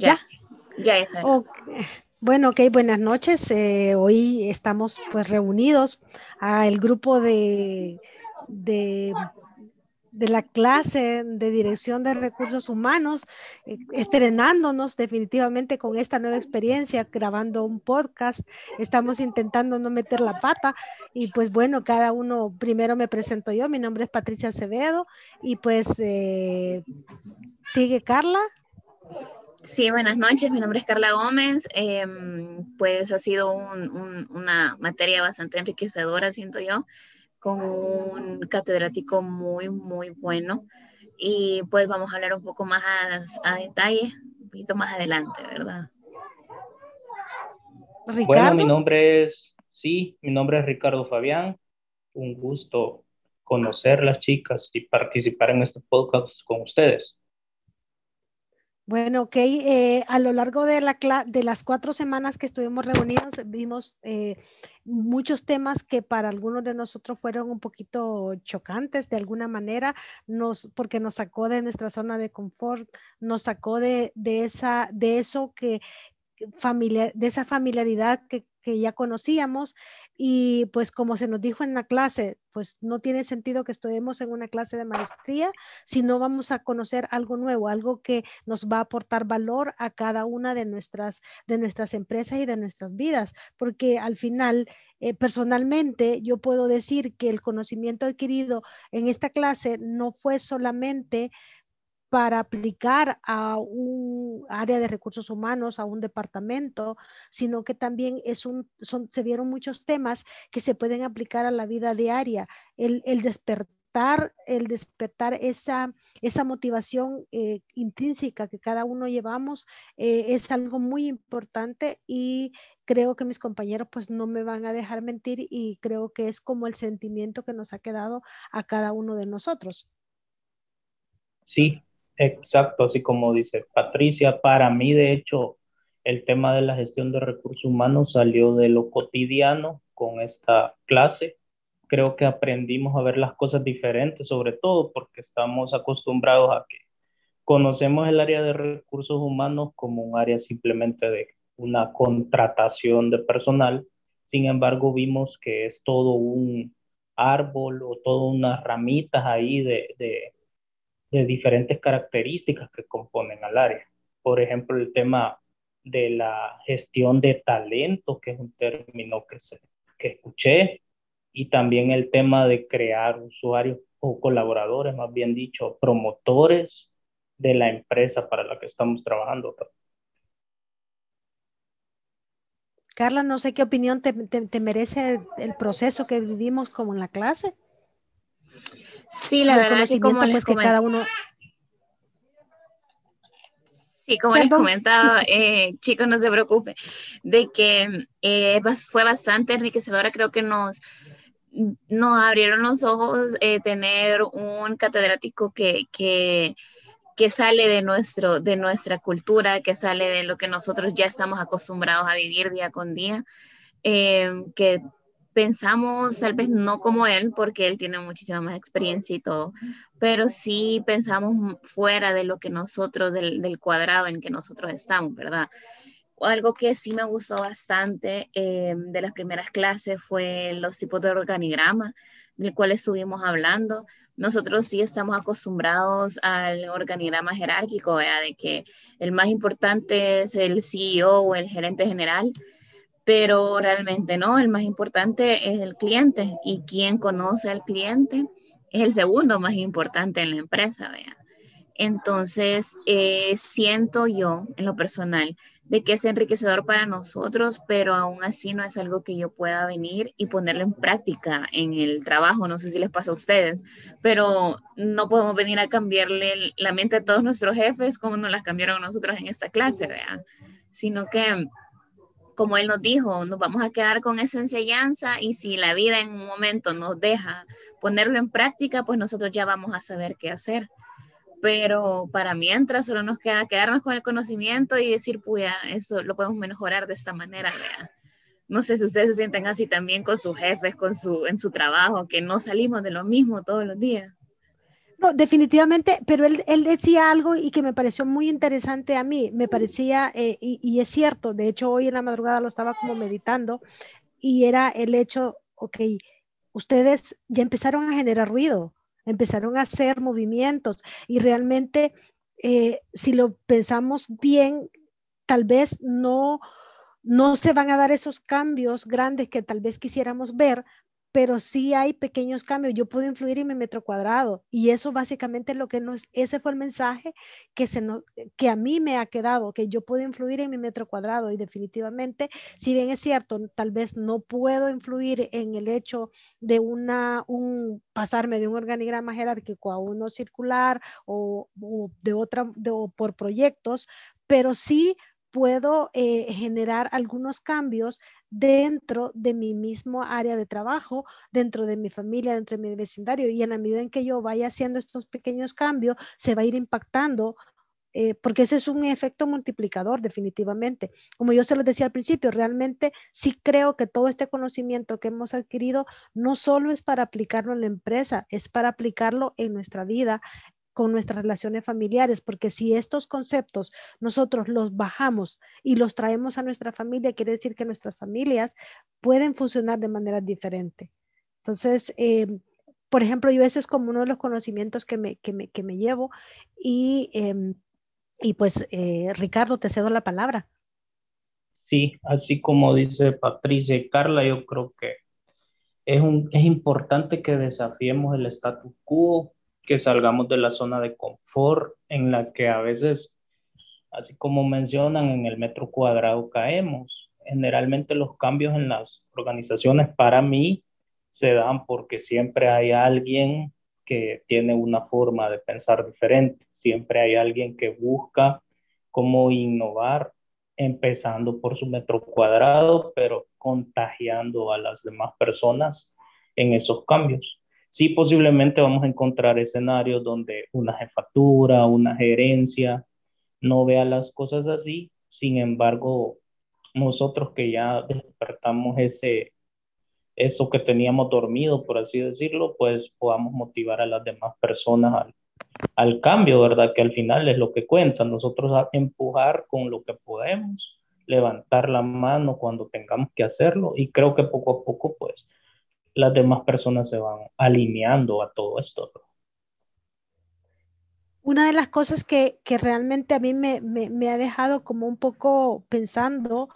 Ya, ya, es. Bueno, ok, buenas noches. Eh, hoy estamos pues reunidos al grupo de, de, la clase de dirección de recursos humanos, eh, estrenándonos definitivamente con esta nueva experiencia, grabando un podcast. Estamos intentando no meter la pata y pues bueno, cada uno, primero me presento yo, mi nombre es Patricia Acevedo y pues eh, sigue Carla. Sí, buenas noches. Mi nombre es Carla Gómez. Em, pues ha sido una materia bastante enriquecedora, siento yo, con un catedrático muy, muy bueno. Y pues vamos a hablar un poco más a, detalle, un poquito más adelante, ¿verdad? Ricardo. Bueno, mi nombre es, sí, mi nombre es Ricardo Fabián. Un gusto conocer las chicas y participar en este podcast con ustedes. Bueno, ok. Eh, a lo largo de, la de las cuatro semanas que estuvimos reunidos, vimos eh, muchos temas que para algunos de nosotros fueron un poquito chocantes de alguna manera, nos, porque nos sacó de nuestra zona de confort, nos sacó de, de, esa, de eso que, familiar, de esa familiaridad que, que ya conocíamos y pues como se nos dijo en la clase, pues no tiene sentido que estemos en una clase de maestría si no vamos a conocer algo nuevo, algo que nos va a aportar valor a cada una de nuestras, de nuestras empresas y de nuestras vidas, porque al final, eh, personalmente, yo puedo decir que el conocimiento adquirido en esta clase no fue solamente para aplicar a un área de recursos humanos, a un departamento, sino que también es un, se vieron muchos temas que se pueden aplicar a la vida diaria. El, despertar, el despertar esa, esa motivación eh, intrínseca que cada uno llevamos eh, es algo muy importante y creo que mis compañeros pues no me van a dejar mentir y creo que es como el sentimiento que nos ha quedado a cada uno de nosotros. Sí, Exacto, así como dice Patricia, para mí de hecho el tema de la gestión de recursos humanos salió de lo cotidiano con esta clase. Creo que aprendimos a ver las cosas diferentes, sobre todo porque estamos acostumbrados a que conocemos el área de recursos humanos como un área simplemente de una contratación de personal. Sin embargo, vimos que es todo un árbol o todas unas ramitas ahí de, de de diferentes características que componen al área. Por ejemplo, el tema de la gestión de talento, que es un término que, se, que escuché, y también el tema de crear usuarios o colaboradores, más bien dicho, promotores de la empresa para la que estamos trabajando. Carla, no sé qué opinión te, te merece el proceso que vivimos como en la clase. Sí, la verdad que como les pues, cada uno... Sí, como les comentaba, eh, chicos, no se preocupe, de que eh, fue bastante enriquecedora, creo que nos, nos abrieron los ojos eh, tener un catedrático que, que, que sale de, nuestro, de nuestra cultura, que sale de lo que nosotros ya estamos acostumbrados a vivir día con día, que pensamos tal vez no como él, porque él tiene muchísima más experiencia y todo, pero sí pensamos fuera de lo que nosotros, del, cuadrado en que nosotros estamos, ¿verdad? Algo que sí me gustó bastante eh, de las primeras clases fue los tipos de organigrama, del cual estuvimos hablando. Nosotros sí estamos acostumbrados al organigrama jerárquico, de que el más importante es el CEO o el gerente general, pero realmente no, el más importante es el cliente y quien conoce al cliente es el segundo más importante en la empresa, vea. Entonces, eh, siento yo, en lo personal, de que es enriquecedor para nosotros, pero aún así no es algo que yo pueda venir y ponerlo en práctica en el trabajo. No sé si les pasa a ustedes, pero no podemos venir a cambiarle la mente a todos nuestros jefes como nos las cambiaron nosotros en esta clase, vea. Sino que como él nos dijo, nos vamos a quedar con esa enseñanza y si la vida en un momento nos deja ponerlo en práctica, pues nosotros ya vamos a saber qué hacer. Pero para mientras solo nos queda quedarnos con el conocimiento y decir, puya, esto lo podemos mejorar de esta manera. No sé si ustedes se sienten así también con sus jefes, con su, en su trabajo, que no salimos de lo mismo todos los días. No, definitivamente, pero él, él, decía algo y que me pareció muy interesante a mí, me parecía, eh, y, y, es cierto, de hecho hoy en la madrugada lo estaba como meditando, y era el hecho, ok, ustedes ya empezaron a generar ruido, empezaron a hacer movimientos y realmente eh, si lo pensamos bien, tal vez no, no se van a dar esos cambios grandes que tal vez quisiéramos ver, pero sí hay pequeños cambios. Yo puedo influir en mi metro cuadrado y eso básicamente lo que nos, ese fue el mensaje que, se que a mí me ha quedado, que yo puedo influir en mi metro cuadrado y definitivamente, si bien es cierto, tal vez no puedo influir en el hecho de una, un pasarme de un organigrama jerárquico a uno circular o, de otra, o por proyectos, pero sí puedo eh, generar algunos cambios dentro de mi mismo área de trabajo, dentro de mi familia, dentro de mi vecindario. Y en la medida en que yo vaya haciendo estos pequeños cambios, se va a ir impactando eh, porque ese es un efecto multiplicador definitivamente. Como yo se lo decía al principio, realmente sí creo que todo este conocimiento que hemos adquirido no solo es para aplicarlo en la empresa, es para aplicarlo en nuestra vida, con nuestras relaciones familiares, porque si estos conceptos nosotros los bajamos y los traemos a nuestra familia, quiere decir que nuestras familias pueden funcionar de manera diferente. Entonces, eh, por ejemplo, yo ese es como uno de los conocimientos que me, que me, que me llevo y, em, y pues, eh, Ricardo, te cedo la palabra. Sí, así como dice Patricia y Carla, yo creo que es, un, es importante que desafiemos el status quo, que salgamos de la zona de confort en la que a veces, así como mencionan, en el metro cuadrado caemos. Generalmente los cambios en las organizaciones para mí se dan porque siempre hay alguien que tiene una forma de pensar diferente, siempre hay alguien que busca cómo innovar, empezando por su metro cuadrado, pero contagiando a las demás personas en esos cambios. Sí, posiblemente vamos a encontrar escenarios donde una jefatura, una gerencia no vea las cosas así. Sin embargo, nosotros que ya despertamos ese, eso que teníamos dormido, por así decirlo, pues podamos motivar a las demás personas al, al cambio, ¿verdad? Que al final es lo que cuenta. Nosotros empujar con lo que podemos, levantar la mano cuando tengamos que hacerlo y creo que poco a poco, pues, las demás personas se van alineando a todo esto. Una de las cosas que, que realmente a mí me, me, me, ha dejado como un poco pensando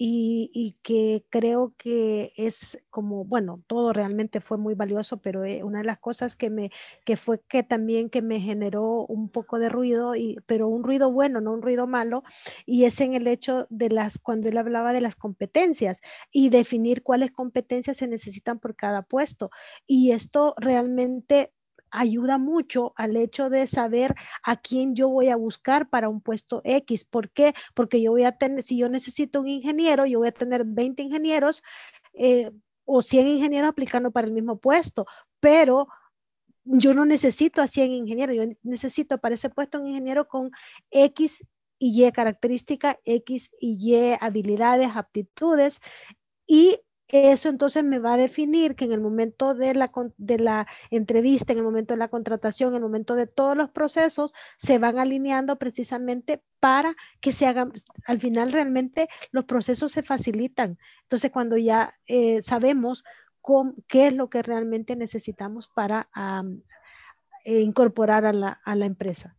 y, que creo que es como, bueno, todo realmente fue muy valioso, pero eh, una de las cosas que me, que fue que también que me generó un poco de ruido, y, pero un ruido bueno, no un ruido malo, y es en el hecho de las, cuando él hablaba de las competencias y definir cuáles competencias se necesitan por cada puesto. Y esto realmente ayuda mucho al hecho de saber a quién yo voy a buscar para un puesto X. ¿Por qué? Porque yo voy a tener, si yo necesito un ingeniero, yo voy a tener 20 ingenieros eh, o 100 ingenieros aplicando para el mismo puesto, pero yo no necesito a 100 ingenieros, yo necesito para ese puesto un ingeniero con X y Y características, X y Y habilidades, aptitudes, y eso entonces me va a definir que en el momento de la, de la entrevista, en el momento de la contratación, en el momento de todos los procesos, se van alineando precisamente para que se hagan, al final realmente los procesos se facilitan. Entonces, cuando ya eh, sabemos qué es lo que realmente necesitamos para eh, incorporar a la, a la empresa.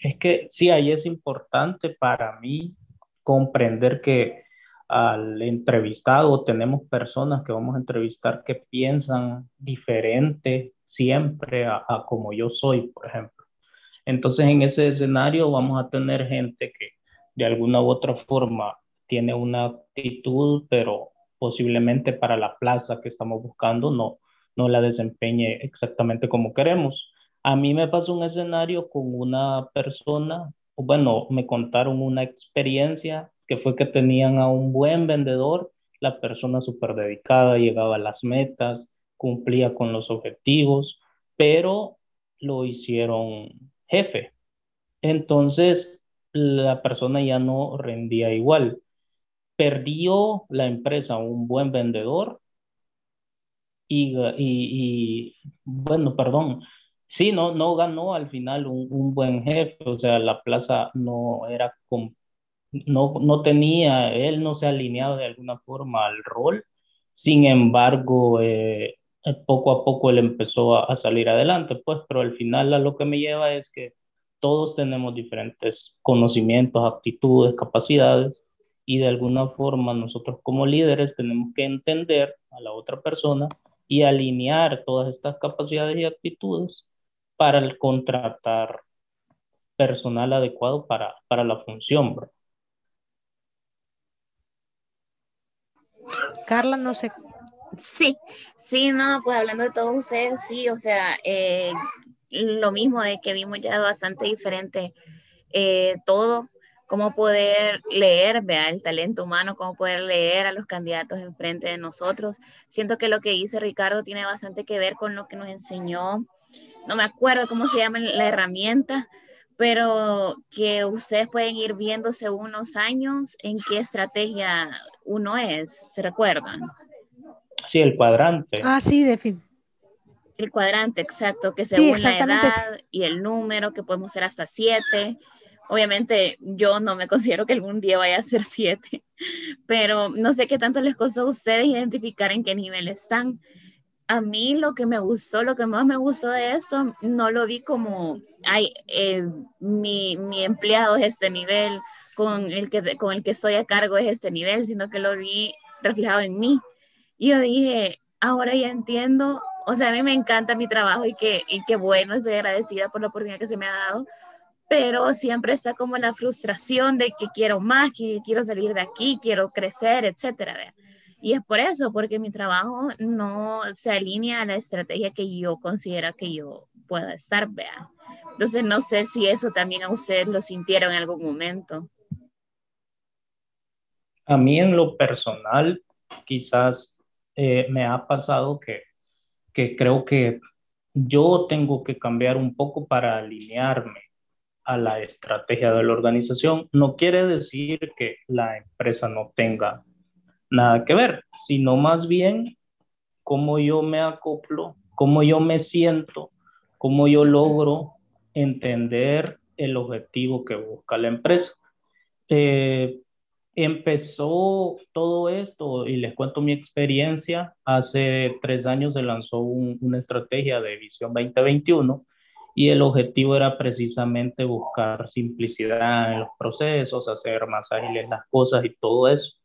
Es que sí, ahí es importante para mí comprender que al entrevistado, tenemos personas que vamos a entrevistar que piensan diferente siempre a, como yo soy, por ejemplo. Entonces, en ese escenario vamos a tener gente que de alguna u otra forma tiene una actitud, pero posiblemente para la plaza que estamos buscando no, no la desempeñe exactamente como queremos. A mí me pasó un escenario con una persona, bueno, me contaron una experiencia que fue que tenían a un buen vendedor, la persona súper dedicada, llegaba a las metas, cumplía con los objetivos, pero lo hicieron jefe. Entonces, la persona ya no rendía igual. Perdió la empresa un buen vendedor y, bueno, perdón, sí, no, no ganó al final un, buen jefe, o sea, la plaza no era, no, no tenía, él no se ha alineado de alguna forma al rol, sin embargo, eh, poco a poco él empezó a, salir adelante, pues, pero al final a lo que me lleva es que todos tenemos diferentes conocimientos, actitudes, capacidades, y de alguna forma nosotros como líderes tenemos que entender a la otra persona y alinear todas estas capacidades y actitudes para el contratar personal adecuado para, para la función. Carla, no sé. Sí, sí, no, pues hablando de todos ustedes, sí, o sea, eh, lo mismo de que vimos ya bastante diferente eh, todo, cómo poder leer, vea, el talento humano, cómo poder leer a los candidatos enfrente de nosotros. Siento que lo que dice Ricardo tiene bastante que ver con lo que nos enseñó, no me acuerdo cómo se llama la herramienta, pero que ustedes pueden ir viéndose unos años en qué estrategia uno es, ¿se recuerdan? Sí, el cuadrante. Ah, sí, de El cuadrante, exacto, que según la edad y el número, que podemos ser hasta siete, Obviamente yo no me considero que algún día vaya a ser siete, pero no sé qué tanto les costó a ustedes identificar en qué nivel están. A mí lo que me gustó, lo que más me gustó de esto, no lo vi como, ay, eh, mi, mi empleado es este nivel, con el, que, con el que estoy a cargo es este nivel, sino que lo vi reflejado en mí. Y yo dije, ahora ya entiendo, o sea, a mí me encanta mi trabajo y que, y qué bueno, estoy agradecida por la oportunidad que se me ha dado, pero siempre está como la frustración de que quiero más, que quiero salir de aquí, quiero crecer, etcétera. Y es por eso, porque mi trabajo no se alinea a la estrategia que yo considero que yo pueda estar, vea. Entonces no sé si eso también a ustedes lo sintieron en algún momento. A mí en lo personal, quizás eh, me ha pasado que, que creo que yo tengo que cambiar un poco para alinearme a la estrategia de la organización. No quiere decir que la empresa no tenga nada que ver, sino más bien cómo yo me acoplo, cómo yo me siento, cómo yo logro entender el objetivo que busca la empresa. Eh, empezó todo esto, y les cuento mi experiencia, hace tres años se lanzó una estrategia de Visión 2021 y el objetivo era precisamente buscar simplicidad en los procesos, hacer más ágiles las cosas y todo eso.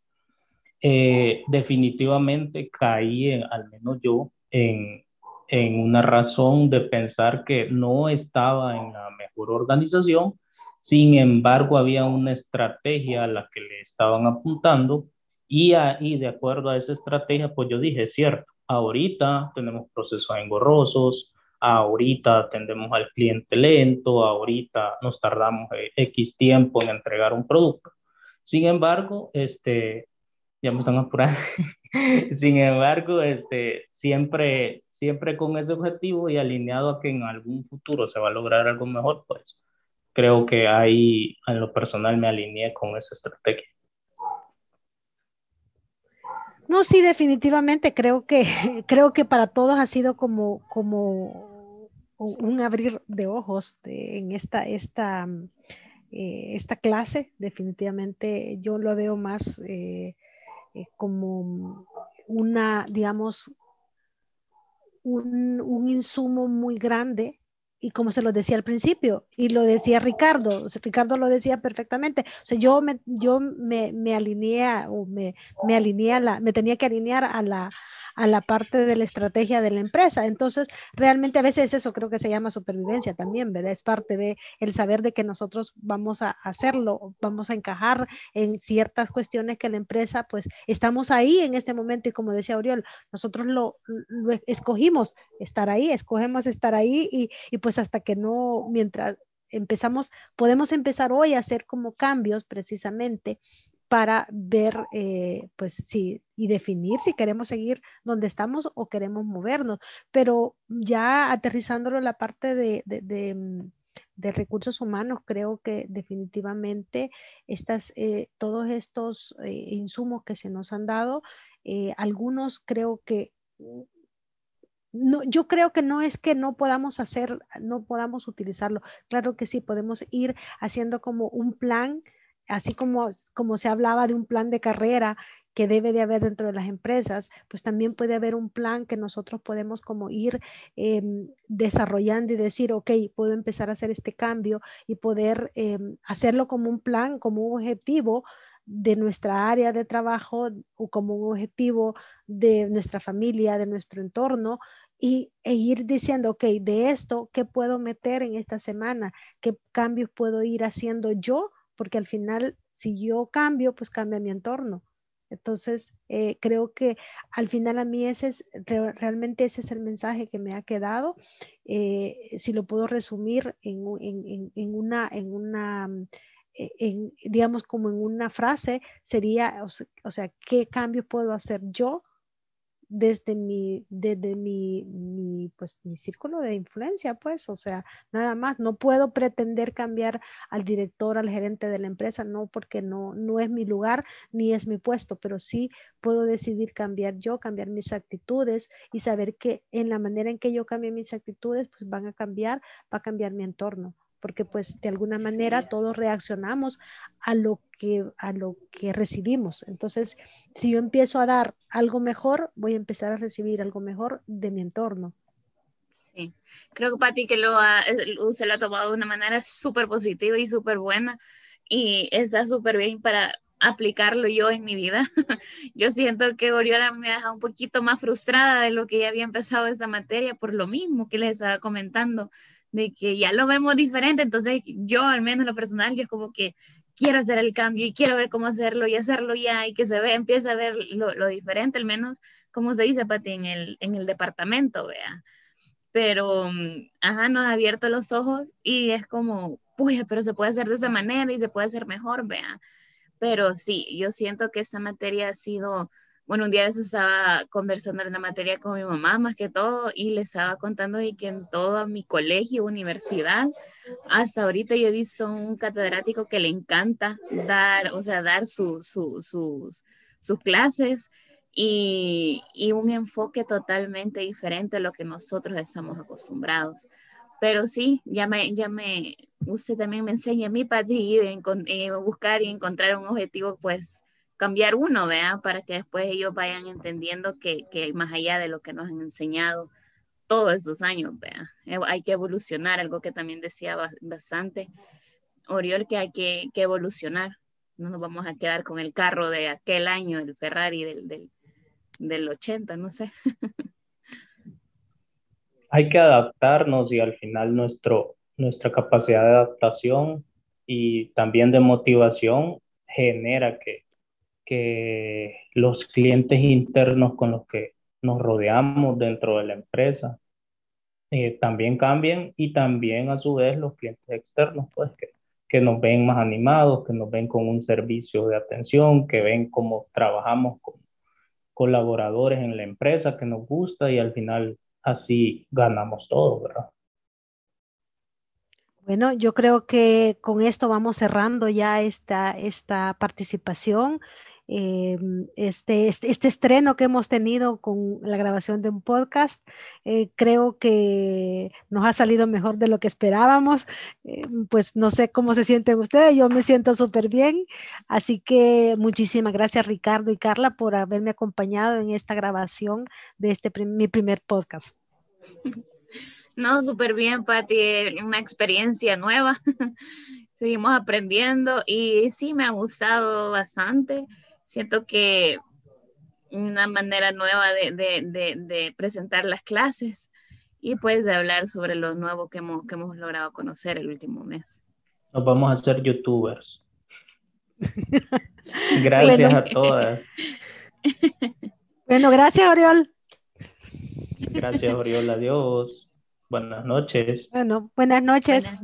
Eh, definitivamente caí, al menos yo, en, en una razón de pensar que no estaba en la mejor organización, sin embargo había una estrategia a la que le estaban apuntando y, ahí, de acuerdo a esa estrategia, pues yo dije, cierto, ahorita tenemos procesos engorrosos, ahorita atendemos al cliente lento, ahorita nos tardamos eh, X tiempo en entregar un producto. Sin embargo, este, ya me están apurando. Sin embargo, este, siempre, siempre con ese objetivo y alineado a que en algún futuro se va a lograr algo mejor, pues creo que ahí en lo personal me alineé con esa estrategia. No, sí, definitivamente creo que creo que para todos ha sido como como un abrir de ojos en esta esta eh, esta clase. Definitivamente yo lo veo más eh, como una, digamos, un, un insumo muy grande. Y como se lo decía al principio, y lo decía Ricardo, Ricardo lo decía perfectamente, o sea, yo me, yo me, me alineé o me, me alineé me tenía que alinear a la, a la parte de la estrategia de la empresa. Entonces, realmente a veces eso creo que se llama supervivencia también, ¿verdad? Es parte de el saber de que nosotros vamos a hacerlo, vamos a encajar en ciertas cuestiones que la empresa, pues estamos ahí en este momento y como decía Oriol, nosotros lo, escogimos estar ahí, escogemos estar ahí y, y pues hasta que no, mientras empezamos, podemos empezar hoy a hacer como cambios precisamente para ver, eh, pues sí, y definir si queremos seguir donde estamos o queremos movernos. Pero ya aterrizándolo la parte de, de, mm, recursos humanos, creo que definitivamente estas, eh, todos estos eh, insumos que se nos han dado, algunos creo que no, yo creo que no es que no podamos hacer, no podamos utilizarlo. Claro que sí, podemos ir haciendo como un plan, así como, como se hablaba de un plan de carrera que debe de haber dentro de las empresas, pues también puede haber un plan que nosotros podemos como ir em, desarrollando y decir, ok, puedo empezar a hacer este cambio y poder em, hacerlo como un plan, como un objetivo de nuestra área de trabajo o como un objetivo de nuestra familia, de nuestro entorno y, e ir diciendo, ok, de esto, ¿qué puedo meter en esta semana? ¿Qué cambios puedo ir haciendo yo? Porque al final, si yo cambio, pues cambia mi entorno. Entonces, eh, creo que al final a mí ese es, realmente ese es el mensaje que me ha quedado. Eh, si lo puedo resumir en, una, en una eh, digamos, como en una frase, sería, o sea, ¿qué cambio puedo hacer yo desde mi, desde mi, mi, pues, mi círculo de influencia, pues, o sea, nada más, no puedo pretender cambiar al director, al gerente de la empresa, no, porque no, no es mi lugar ni es mi puesto, pero sí puedo decidir cambiar yo, cambiar mis actitudes y saber que en la manera en que yo cambie mis actitudes, pues van a cambiar, va a cambiar mi entorno porque pues de alguna manera todos reaccionamos a lo que a lo que recibimos. Entonces, si yo empiezo a dar algo mejor, voy a empezar a recibir algo mejor de mi entorno. Sí, creo que Pati que lo ha, se lo ha tomado de una manera súper positiva y súper buena y está súper bien para aplicarlo yo en mi vida. yo siento que Oriola me ha dejado un poquito más frustrada de lo que ya había empezado esta materia por lo mismo que les estaba comentando de que ya lo vemos diferente, entonces yo al menos en lo personal, yo es como que quiero hacer el cambio y quiero ver cómo hacerlo y hacerlo ya y que se ve, empiece a ver lo, lo diferente, al menos como se dice, Pati, en el, en el departamento, vea. Pero, mm, ajá, nos ha abierto los ojos y es como, pues, pero se puede hacer de esa manera y se puede hacer mejor, vea. Pero sí, yo siento que esta materia ha sido bueno, un día de eso estaba conversando en la materia con mi mamá más que todo y le estaba contando de que en todo mi colegio, universidad, hasta ahorita yo he visto un catedrático que le encanta dar, o sea, dar su, su, sus, sus clases y, y, un enfoque totalmente diferente a lo que nosotros estamos acostumbrados. Pero sí, ya me, ya me, usted también me enseña a mí, Pati, buscar y encontrar un objetivo, pues, cambiar uno, vea, para que después ellos vayan entendiendo que, que más allá de lo que nos han enseñado todos estos años, vea, eh, hay que evolucionar, algo que también decía bastante Oriol, que hay que, que evolucionar, no nos vamos a quedar con el carro de aquel año, el Ferrari del, del, del 80, no sé. hay que adaptarnos y al final nuestro, nuestra capacidad de adaptación y también de motivación genera que, que los clientes internos con los que nos rodeamos dentro de la empresa eh, también cambien y también a su vez los clientes externos, pues que, que nos ven más animados, que nos ven con un servicio de atención, que ven cómo trabajamos con colaboradores en la empresa que nos gusta y al final así ganamos todo, ¿verdad? Bueno, yo creo que con esto vamos cerrando ya esta, esta participación. Em, este, este, este, estreno que hemos tenido con la grabación de un podcast. Eh, creo que nos ha salido mejor de lo que esperábamos. Eh, pues no sé cómo se sienten ustedes, yo me siento súper bien. Así que muchísimas gracias Ricardo y Carla por haberme acompañado en esta grabación de este mi primer podcast. No, súper bien, Pati, una experiencia nueva. Seguimos aprendiendo y sí, me ha gustado bastante siento que una manera nueva de, presentar las clases y pues de hablar sobre lo nuevo que hemos, que hemos logrado conocer el último mes. Nos vamos a hacer youtubers. gracias a todas. Bueno, gracias, Oriol. Gracias, Oriol. Adiós. Buenas noches. Bueno, buenas noches. Buenas noches.